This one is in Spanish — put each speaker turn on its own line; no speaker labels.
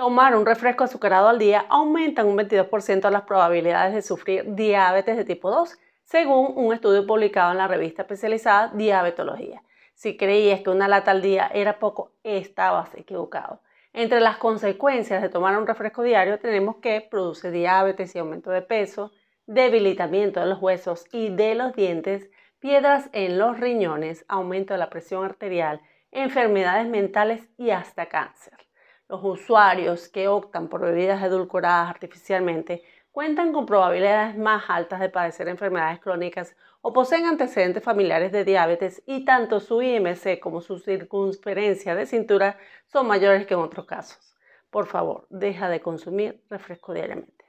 Tomar un refresco azucarado al día aumenta un 22% las probabilidades de sufrir diabetes de tipo 2, según un estudio publicado en la revista especializada Diabetología. Si creías que una lata al día era poco, estabas equivocado. Entre las consecuencias de tomar un refresco diario tenemos que produce diabetes y aumento de peso, debilitamiento de los huesos y de los dientes, piedras en los riñones, aumento de la presión arterial, enfermedades mentales y hasta cáncer. Los usuarios que optan por bebidas edulcoradas artificialmente cuentan con probabilidades más altas de padecer enfermedades crónicas o poseen antecedentes familiares de diabetes y tanto su IMC como su circunferencia de cintura son mayores que en otros casos. Por favor, deja de consumir refresco diariamente.